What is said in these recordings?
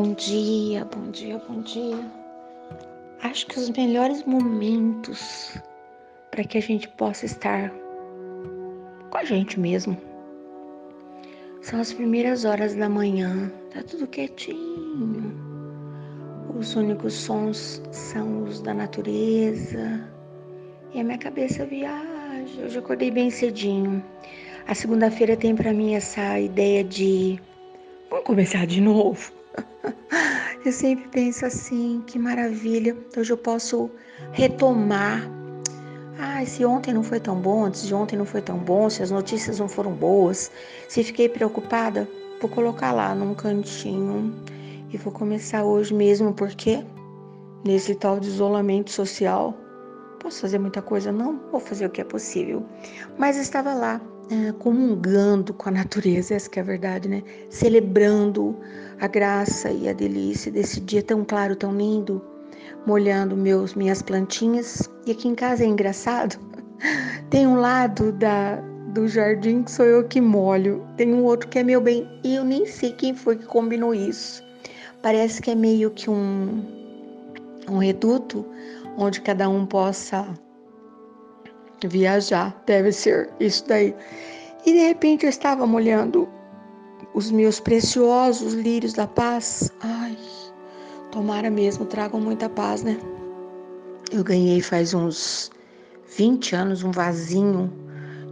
Bom dia, bom dia, bom dia. Acho que os melhores momentos para que a gente possa estar com a gente mesmo são as primeiras horas da manhã. Tá tudo quietinho. Os únicos sons são os da natureza. E a minha cabeça viaja. Já acordei bem cedinho. A segunda-feira tem para mim essa ideia de vamos começar de novo. Eu sempre penso assim, que maravilha, hoje eu posso retomar. Ah, se ontem não foi tão bom, se ontem não foi tão bom, se as notícias não foram boas, se fiquei preocupada, vou colocar lá num cantinho e vou começar hoje mesmo, porque nesse tal de isolamento social, posso fazer muita coisa? Não, vou fazer o que é possível. Mas estava lá é, comungando com a natureza, essa que é a verdade, né? Celebrando a graça e a delícia desse dia tão claro, tão lindo, molhando meus minhas plantinhas. E aqui em casa é engraçado. Tem um lado da do jardim que sou eu que molho, tem um outro que é meu bem e eu nem sei quem foi que combinou isso. Parece que é meio que um um reduto onde cada um possa viajar, deve ser isso daí. E de repente eu estava molhando os meus preciosos lírios da paz. Ai, tomara mesmo, tragam muita paz, né? Eu ganhei faz uns 20 anos um vasinho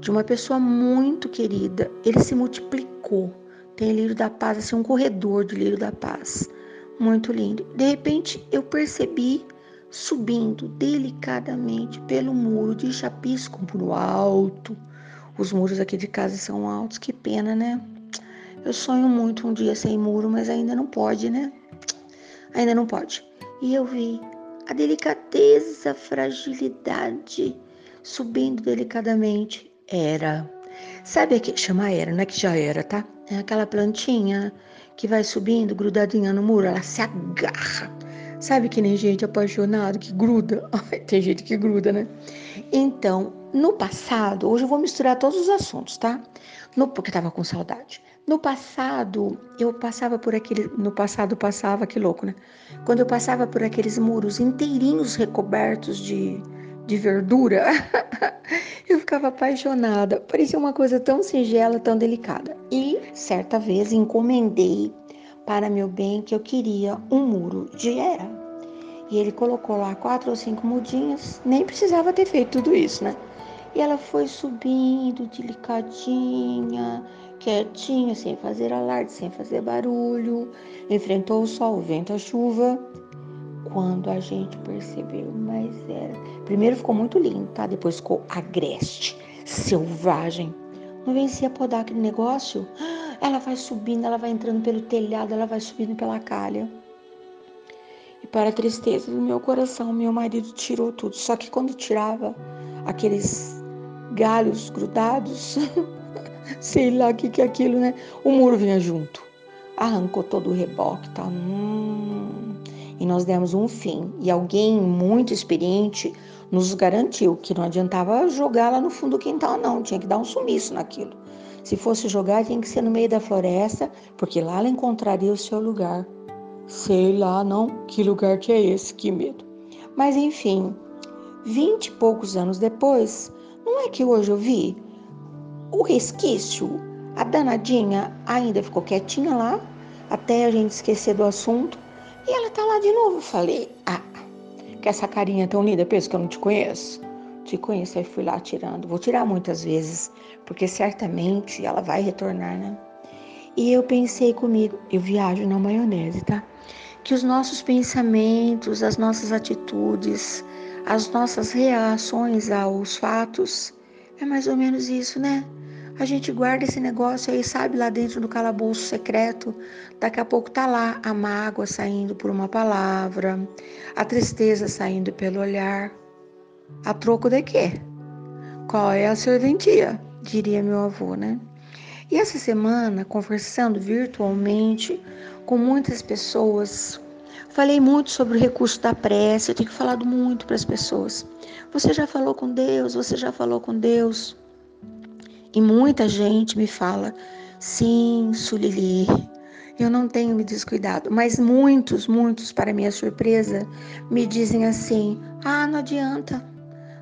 de uma pessoa muito querida. Ele se multiplicou. Tem lírio da paz, assim, um corredor de lírio da paz. Muito lindo. De repente eu percebi subindo delicadamente pelo muro de chapisco pro alto. Os muros aqui de casa são altos, que pena, né? Eu sonho muito um dia sem muro, mas ainda não pode, né? Ainda não pode. E eu vi a delicadeza, a fragilidade subindo delicadamente. Era. Sabe que chama era, não é que já era, tá? É aquela plantinha que vai subindo, grudadinha no muro, ela se agarra Sabe que nem gente apaixonada que gruda? Tem gente que gruda, né? Então, no passado, hoje eu vou misturar todos os assuntos, tá? No, porque tava com saudade. No passado, eu passava por aquele. No passado, passava, que louco, né? Quando eu passava por aqueles muros inteirinhos recobertos de, de verdura, eu ficava apaixonada. Parecia uma coisa tão singela, tão delicada. E certa vez encomendei para meu bem que eu queria um muro de era. E ele colocou lá quatro ou cinco mudinhas, nem precisava ter feito tudo isso, né? E ela foi subindo delicadinha, quietinha, sem fazer alarde, sem fazer barulho, enfrentou o sol, o vento, a chuva. Quando a gente percebeu, mas era. Primeiro ficou muito lindo, tá? Depois ficou agreste, selvagem. Não vencia podar aquele negócio? Ela vai subindo, ela vai entrando pelo telhado, ela vai subindo pela calha. E para a tristeza do meu coração, meu marido tirou tudo. Só que quando tirava aqueles galhos grudados, sei lá o que, que é aquilo, né? O muro vinha junto. Arrancou todo o reboque, tá? Hum. E nós demos um fim. E alguém muito experiente nos garantiu que não adiantava jogar lá no fundo do quintal, não. Tinha que dar um sumiço naquilo. Se fosse jogar, tinha que ser no meio da floresta, porque lá ela encontraria o seu lugar. Sei lá, não, que lugar que é esse, que medo. Mas enfim, vinte e poucos anos depois, não é que hoje eu vi o resquício, a danadinha ainda ficou quietinha lá, até a gente esquecer do assunto, e ela tá lá de novo. Eu falei, ah, que essa carinha tão linda, penso que eu não te conheço te conheço, aí fui lá tirando. Vou tirar muitas vezes, porque certamente ela vai retornar, né? E eu pensei comigo, eu viajo na maionese, tá? Que os nossos pensamentos, as nossas atitudes, as nossas reações aos fatos, é mais ou menos isso, né? A gente guarda esse negócio aí, sabe, lá dentro do calabouço secreto. Daqui a pouco tá lá a mágoa saindo por uma palavra, a tristeza saindo pelo olhar. A troco de quê? Qual é a serventia? Diria meu avô, né? E essa semana, conversando virtualmente com muitas pessoas, falei muito sobre o recurso da prece. Eu tenho falado muito para as pessoas. Você já falou com Deus? Você já falou com Deus? E muita gente me fala: sim, Sulili, Eu não tenho me descuidado, mas muitos, muitos, para minha surpresa, me dizem assim: ah, não adianta.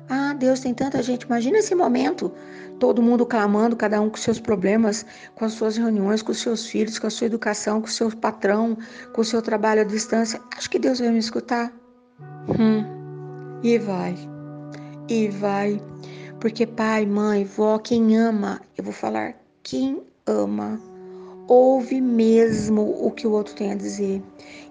Ah, Deus tem tanta gente. Imagina esse momento, todo mundo clamando, cada um com seus problemas, com as suas reuniões, com os seus filhos, com a sua educação, com o seu patrão, com o seu trabalho à distância. Acho que Deus vai me escutar. Hum, e vai, e vai. Porque pai, mãe, vó, quem ama, eu vou falar, quem ama ouve mesmo o que o outro tem a dizer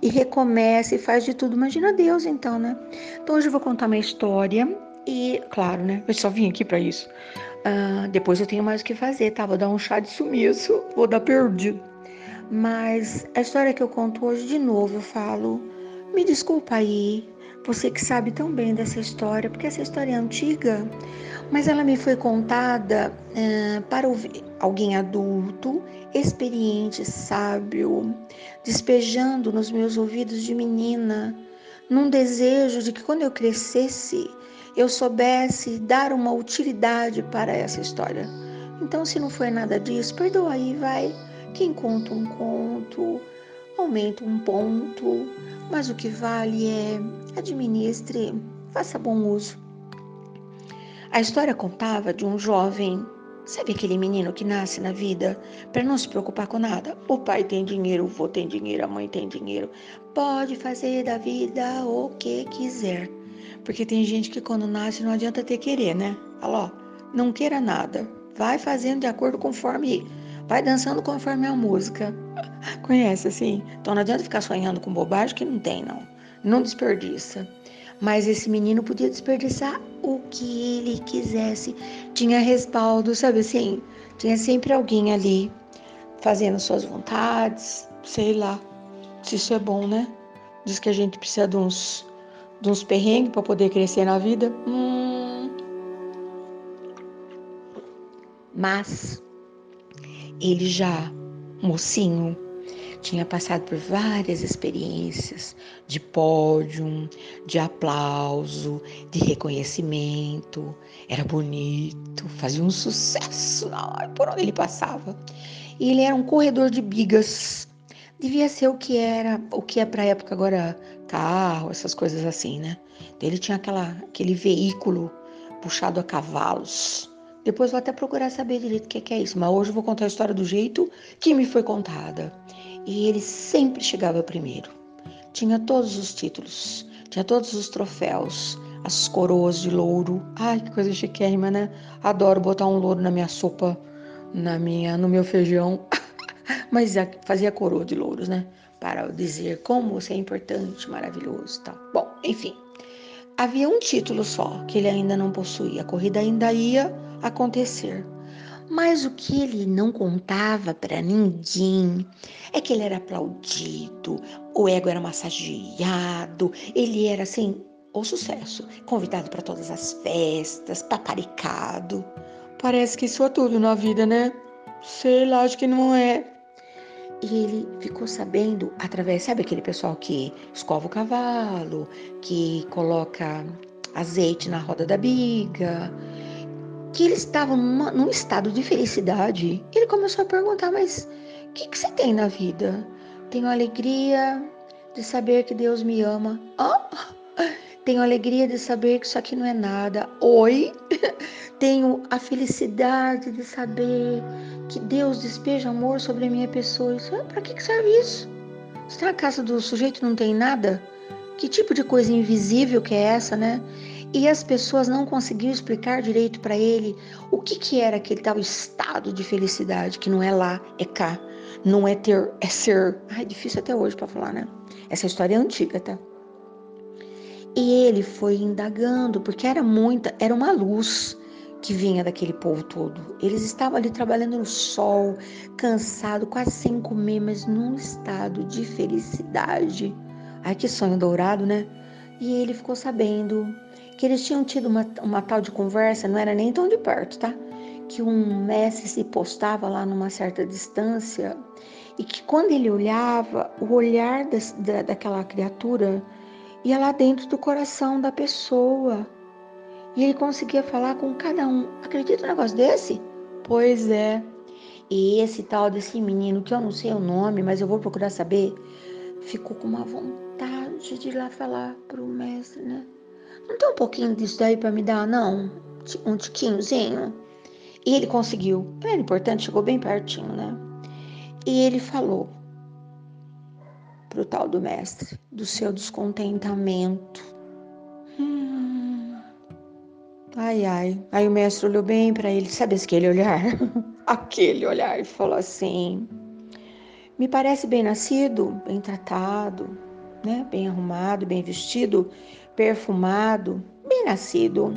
e recomeça e faz de tudo. Imagina Deus então, né? Então hoje eu vou contar uma história e, claro, né? Eu só vim aqui para isso. Uh, depois eu tenho mais o que fazer, tá? Vou dar um chá de sumiço, vou dar perdido. Mas a história que eu conto hoje, de novo, eu falo, me desculpa aí, você que sabe tão bem dessa história, porque essa história é antiga, mas ela me foi contada uh, para alguém adulto, experiente, sábio, despejando nos meus ouvidos de menina, num desejo de que quando eu crescesse, eu soubesse dar uma utilidade para essa história. Então, se não foi nada disso, perdoa aí, vai. Quem conta um conto, aumenta um ponto, mas o que vale é administre, faça bom uso. A história contava de um jovem, sabe aquele menino que nasce na vida para não se preocupar com nada? O pai tem dinheiro, o avô tem dinheiro, a mãe tem dinheiro, pode fazer da vida o que quiser. Porque tem gente que quando nasce não adianta ter querer, né? Fala, ó, não queira nada. Vai fazendo de acordo conforme. Vai dançando conforme a música. Conhece assim? Então não adianta ficar sonhando com bobagem que não tem, não. Não desperdiça. Mas esse menino podia desperdiçar o que ele quisesse. Tinha respaldo, sabe assim? Tinha sempre alguém ali fazendo suas vontades, sei lá. Se isso é bom, né? Diz que a gente precisa de uns uns perrengues para poder crescer na vida. Hum. Mas ele já, mocinho, tinha passado por várias experiências de pódio, de aplauso, de reconhecimento. Era bonito, fazia um sucesso por onde ele passava. E ele era um corredor de bigas devia ser o que era, o que é para a época agora carro, essas coisas assim, né? Ele tinha aquela, aquele veículo puxado a cavalos. Depois vou até procurar saber direito o que é, é isso, mas hoje eu vou contar a história do jeito que me foi contada. E ele sempre chegava primeiro. Tinha todos os títulos, tinha todos os troféus, as coroas de louro. Ai, que coisa chiquérrima, né? Adoro botar um louro na minha sopa, na minha, no meu feijão. mas fazia coroa de louros, né? Para dizer como você é importante, maravilhoso tal. Bom, enfim. Havia um título só que ele ainda não possuía. A corrida ainda ia acontecer. Mas o que ele não contava para ninguém é que ele era aplaudido, o ego era massageado, ele era assim, o sucesso, convidado para todas as festas, paparicado. Parece que isso é tudo na vida, né? Sei lá, acho que não é. E ele ficou sabendo através, sabe aquele pessoal que escova o cavalo, que coloca azeite na roda da biga, que eles estavam numa, num estado de felicidade. Ele começou a perguntar: Mas o que, que você tem na vida? Tenho alegria de saber que Deus me ama. Oh, tenho alegria de saber que isso aqui não é nada. Oi? Tenho a felicidade de saber que Deus despeja amor sobre a minha pessoa. Isso, para que serve isso? Se na casa do sujeito não tem nada, que tipo de coisa invisível que é essa, né? E as pessoas não conseguiam explicar direito para ele o que, que era aquele tal estado de felicidade, que não é lá, é cá, não é ter, é ser. Ai, difícil até hoje para falar, né? Essa história é antiga, tá? E ele foi indagando, porque era muita, era uma luz que vinha daquele povo todo. Eles estavam ali trabalhando no sol, cansado, quase sem comer, mas num estado de felicidade. Ai, que sonho dourado, né? E ele ficou sabendo que eles tinham tido uma, uma tal de conversa, não era nem tão de perto, tá? Que um mestre se postava lá numa certa distância e que quando ele olhava, o olhar da, daquela criatura ia lá dentro do coração da pessoa. E ele conseguia falar com cada um. Acredita um negócio desse? Pois é. E esse tal desse menino, que eu não sei o nome, mas eu vou procurar saber, ficou com uma vontade de ir lá falar pro mestre, né? Não tem um pouquinho disso daí para me dar, não? Um tiquinhozinho? E ele conseguiu. Era importante, chegou bem pertinho, né? E ele falou pro tal do mestre do seu descontentamento. Hum. Ai, ai. Aí o mestre olhou bem para ele, sabe aquele olhar? aquele olhar e falou assim: Me parece bem nascido, bem tratado, né? Bem arrumado, bem vestido, perfumado, bem nascido.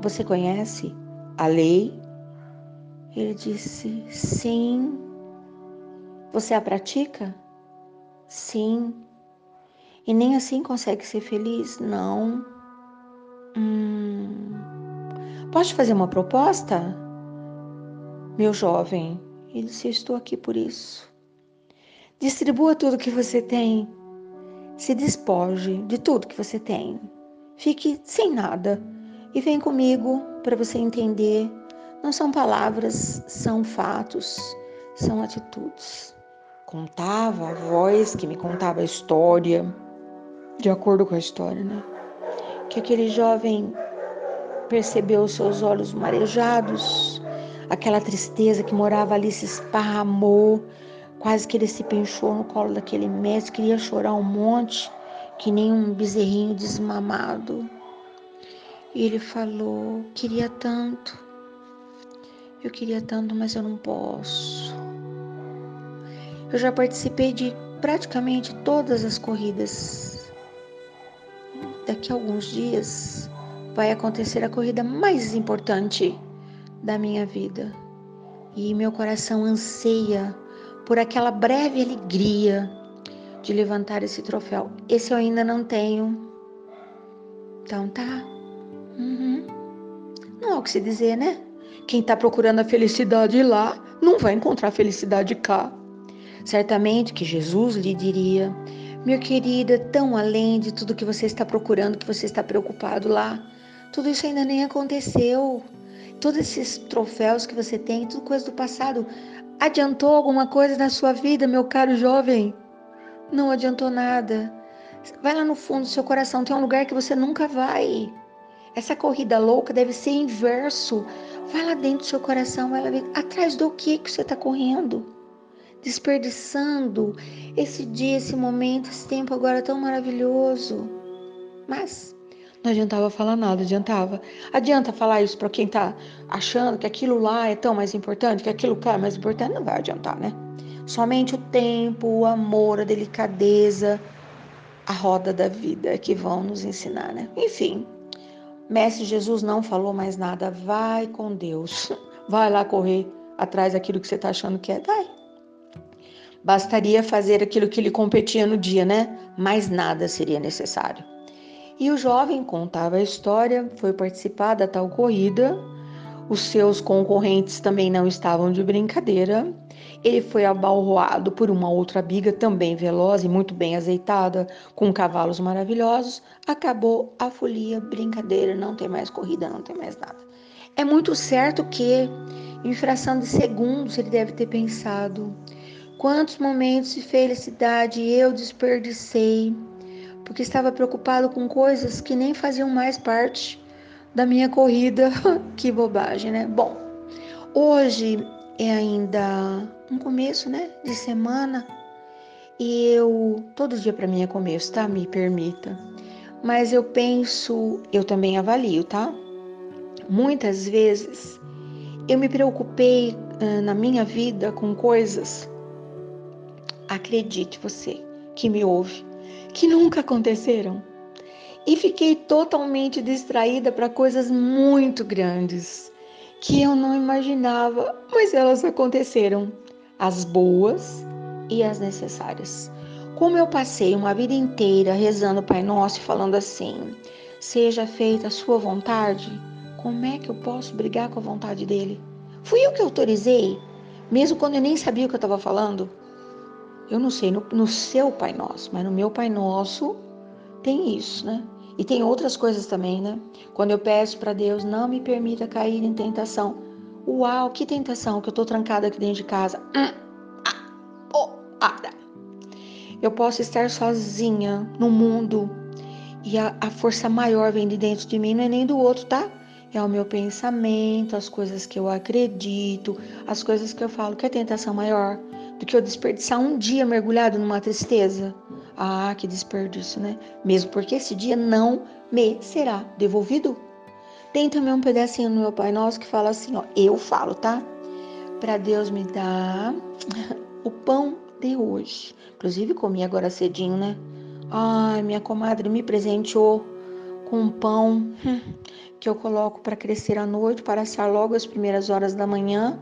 Você conhece a lei? Ele disse: Sim. Você a pratica? Sim. E nem assim consegue ser feliz? Não. Hum. Pode fazer uma proposta? Meu jovem, ele disse: Estou aqui por isso. Distribua tudo que você tem. Se despoje de tudo que você tem. Fique sem nada e vem comigo para você entender. Não são palavras, são fatos, são atitudes contava a voz que me contava a história, de acordo com a história, né? Que aquele jovem percebeu os seus olhos marejados, aquela tristeza que morava ali se esparramou, quase que ele se penchou no colo daquele mestre, queria chorar um monte, que nem um bezerrinho desmamado. E ele falou: Queria tanto, eu queria tanto, mas eu não posso. Eu já participei de praticamente todas as corridas. Daqui a alguns dias vai acontecer a corrida mais importante da minha vida. E meu coração anseia por aquela breve alegria de levantar esse troféu. Esse eu ainda não tenho. Então tá. Uhum. Não há o que se dizer, né? Quem está procurando a felicidade lá não vai encontrar felicidade cá. Certamente que Jesus lhe diria: Meu querida, tão além de tudo que você está procurando, que você está preocupado lá, tudo isso ainda nem aconteceu. Todos esses troféus que você tem, tudo coisa do passado, adiantou alguma coisa na sua vida, meu caro jovem? Não adiantou nada. Vai lá no fundo do seu coração, tem um lugar que você nunca vai. Essa corrida louca deve ser inverso. Vai lá dentro do seu coração, vai lá ver atrás do que que você está correndo desperdiçando esse dia, esse momento, esse tempo agora tão maravilhoso. Mas não adiantava falar nada, adiantava. Adianta falar isso para quem tá achando que aquilo lá é tão mais importante, que aquilo cá é mais importante, não vai adiantar, né? Somente o tempo, o amor, a delicadeza, a roda da vida que vão nos ensinar, né? Enfim, Mestre Jesus não falou mais nada. Vai com Deus. Vai lá correr atrás daquilo que você está achando que é. Vai. Bastaria fazer aquilo que lhe competia no dia, né? Mais nada seria necessário. E o jovem contava a história, foi participar da tal corrida. Os seus concorrentes também não estavam de brincadeira. Ele foi abalroado por uma outra biga também veloz e muito bem azeitada, com cavalos maravilhosos. Acabou a folia, brincadeira, não tem mais corrida, não tem mais nada. É muito certo que, em fração de segundos, ele deve ter pensado: Quantos momentos de felicidade eu desperdicei, porque estava preocupado com coisas que nem faziam mais parte da minha corrida. que bobagem, né? Bom, hoje é ainda um começo, né, de semana. E eu todo dia para mim é começo, tá? Me permita. Mas eu penso, eu também avalio, tá? Muitas vezes eu me preocupei uh, na minha vida com coisas acredite você que me ouve, que nunca aconteceram. E fiquei totalmente distraída para coisas muito grandes que eu não imaginava, mas elas aconteceram, as boas e as necessárias. Como eu passei uma vida inteira rezando o Pai Nosso e falando assim: seja feita a sua vontade, como é que eu posso brigar com a vontade dele? Fui eu que autorizei, mesmo quando eu nem sabia o que eu estava falando. Eu não sei no, no seu Pai Nosso, mas no meu Pai Nosso tem isso, né? E tem outras coisas também, né? Quando eu peço para Deus, não me permita cair em tentação. Uau, que tentação que eu tô trancada aqui dentro de casa. Hum, ah, oh, para. Eu posso estar sozinha no mundo e a, a força maior vem de dentro de mim, não é nem do outro, tá? É o meu pensamento, as coisas que eu acredito, as coisas que eu falo. Que é tentação maior do que eu desperdiçar um dia mergulhado numa tristeza? Ah, que desperdício, né? Mesmo porque esse dia não me será devolvido. Tem também um pedacinho no meu Pai Nosso que fala assim, ó, eu falo, tá? Para Deus me dar o pão de hoje. Inclusive comi agora cedinho, né? Ai, minha comadre me presenteou com um pão hum, que eu coloco para crescer à noite, para assar logo às primeiras horas da manhã.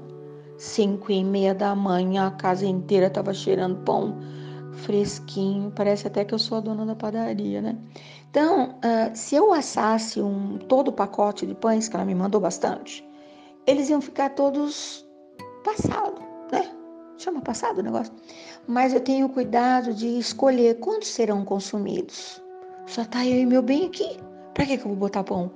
Cinco e meia da manhã, a casa inteira estava cheirando pão fresquinho. Parece até que eu sou a dona da padaria, né? Então, uh, se eu assasse um, todo o pacote de pães, que ela me mandou bastante, eles iam ficar todos passados, né? Chama passado o negócio. Mas eu tenho cuidado de escolher quantos serão consumidos. Só tá eu e meu bem aqui. Pra que, que eu vou botar pão?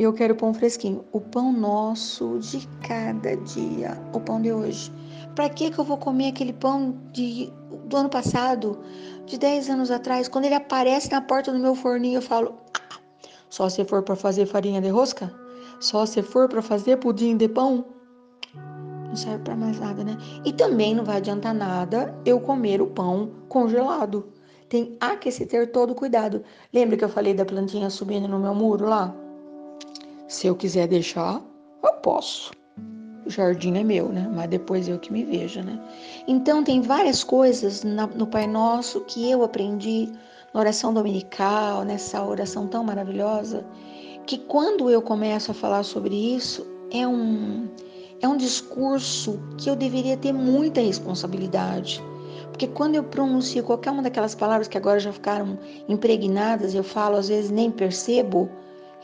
Eu quero pão fresquinho. O pão nosso de cada dia. O pão de hoje. Pra que, que eu vou comer aquele pão de, do ano passado? De 10 anos atrás? Quando ele aparece na porta do meu forninho, eu falo: ah, só se for para fazer farinha de rosca? Só se for para fazer pudim de pão? não serve para mais nada, né? E também não vai adiantar nada eu comer o pão congelado. Tem há que se ter todo cuidado. Lembra que eu falei da plantinha subindo no meu muro lá? Se eu quiser deixar, eu posso. O jardim é meu, né? Mas depois eu que me vejo, né? Então tem várias coisas no Pai Nosso que eu aprendi na oração dominical, nessa oração tão maravilhosa, que quando eu começo a falar sobre isso, é um é um discurso que eu deveria ter muita responsabilidade. Porque quando eu pronuncio qualquer uma daquelas palavras que agora já ficaram impregnadas, eu falo, às vezes nem percebo,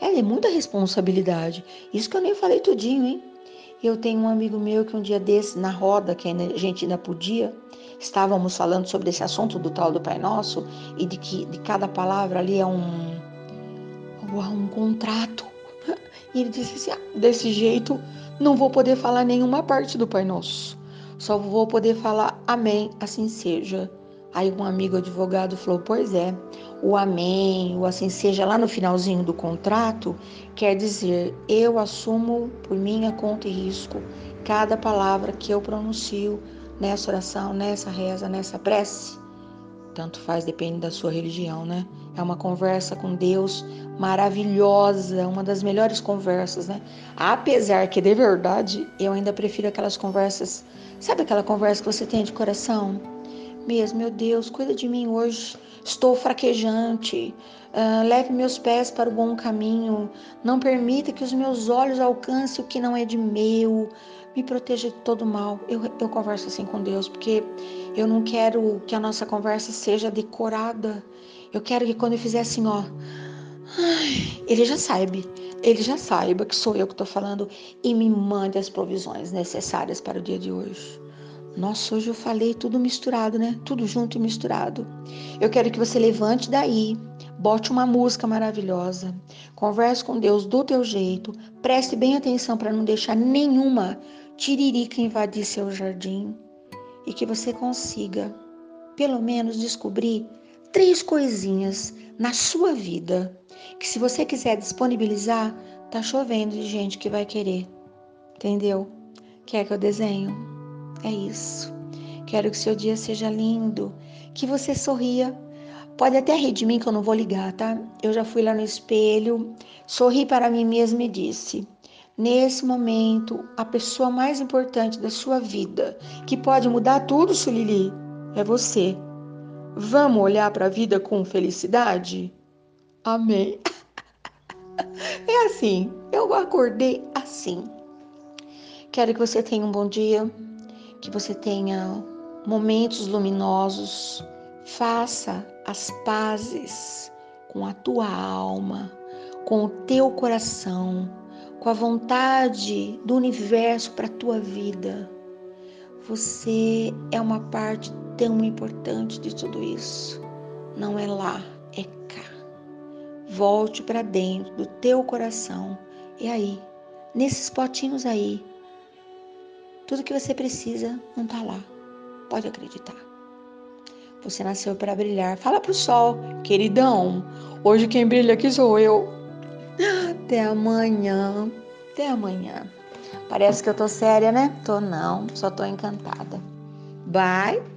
é, é muita responsabilidade. Isso que eu nem falei tudinho, hein? Eu tenho um amigo meu que um dia desse, na roda, que a gente ainda podia, estávamos falando sobre esse assunto do tal do Pai Nosso e de que de cada palavra ali é um, é um contrato. E ele disse assim: ah, desse jeito não vou poder falar nenhuma parte do Pai Nosso. Só vou poder falar Amém, assim seja. Aí um amigo advogado falou: Pois é, o Amém, o assim seja lá no finalzinho do contrato, quer dizer, eu assumo por minha conta e risco cada palavra que eu pronuncio nessa oração, nessa reza, nessa prece. Tanto faz, depende da sua religião, né? É uma conversa com Deus maravilhosa, uma das melhores conversas, né? Apesar que de verdade eu ainda prefiro aquelas conversas, sabe aquela conversa que você tem de coração? Mesmo, meu Deus, cuida de mim hoje. Estou fraquejante. Uh, leve meus pés para o bom caminho. Não permita que os meus olhos alcancem o que não é de meu. Me proteja de todo mal. Eu, eu converso assim com Deus, porque eu não quero que a nossa conversa seja decorada. Eu quero que quando eu fizer assim, ó, ele já sabe, ele já saiba que sou eu que estou falando e me mande as provisões necessárias para o dia de hoje. Nossa, hoje eu falei tudo misturado, né? Tudo junto e misturado. Eu quero que você levante daí, bote uma música maravilhosa, converse com Deus do teu jeito, preste bem atenção para não deixar nenhuma tiririca invadir seu jardim e que você consiga, pelo menos, descobrir três coisinhas na sua vida que se você quiser disponibilizar, tá chovendo de gente que vai querer. Entendeu? Quer que eu desenho? É isso. Quero que seu dia seja lindo, que você sorria. Pode até rir de mim que eu não vou ligar, tá? Eu já fui lá no espelho, sorri para mim mesma e disse: Nesse momento, a pessoa mais importante da sua vida, que pode mudar tudo, Sulili, é você. Vamos olhar para a vida com felicidade? Amém. É assim, eu acordei assim. Quero que você tenha um bom dia, que você tenha momentos luminosos. Faça as pazes com a tua alma, com o teu coração, com a vontade do universo para a tua vida. Você é uma parte tão importante de tudo isso. Não é lá, é cá volte para dentro do teu coração. E aí, nesses potinhos aí, Tudo que você precisa não está lá. Pode acreditar. Você nasceu para brilhar. Fala pro sol, queridão. Hoje quem brilha aqui sou eu. Até amanhã. Até amanhã. Parece que eu tô séria, né? Tô não, só tô encantada. Bye.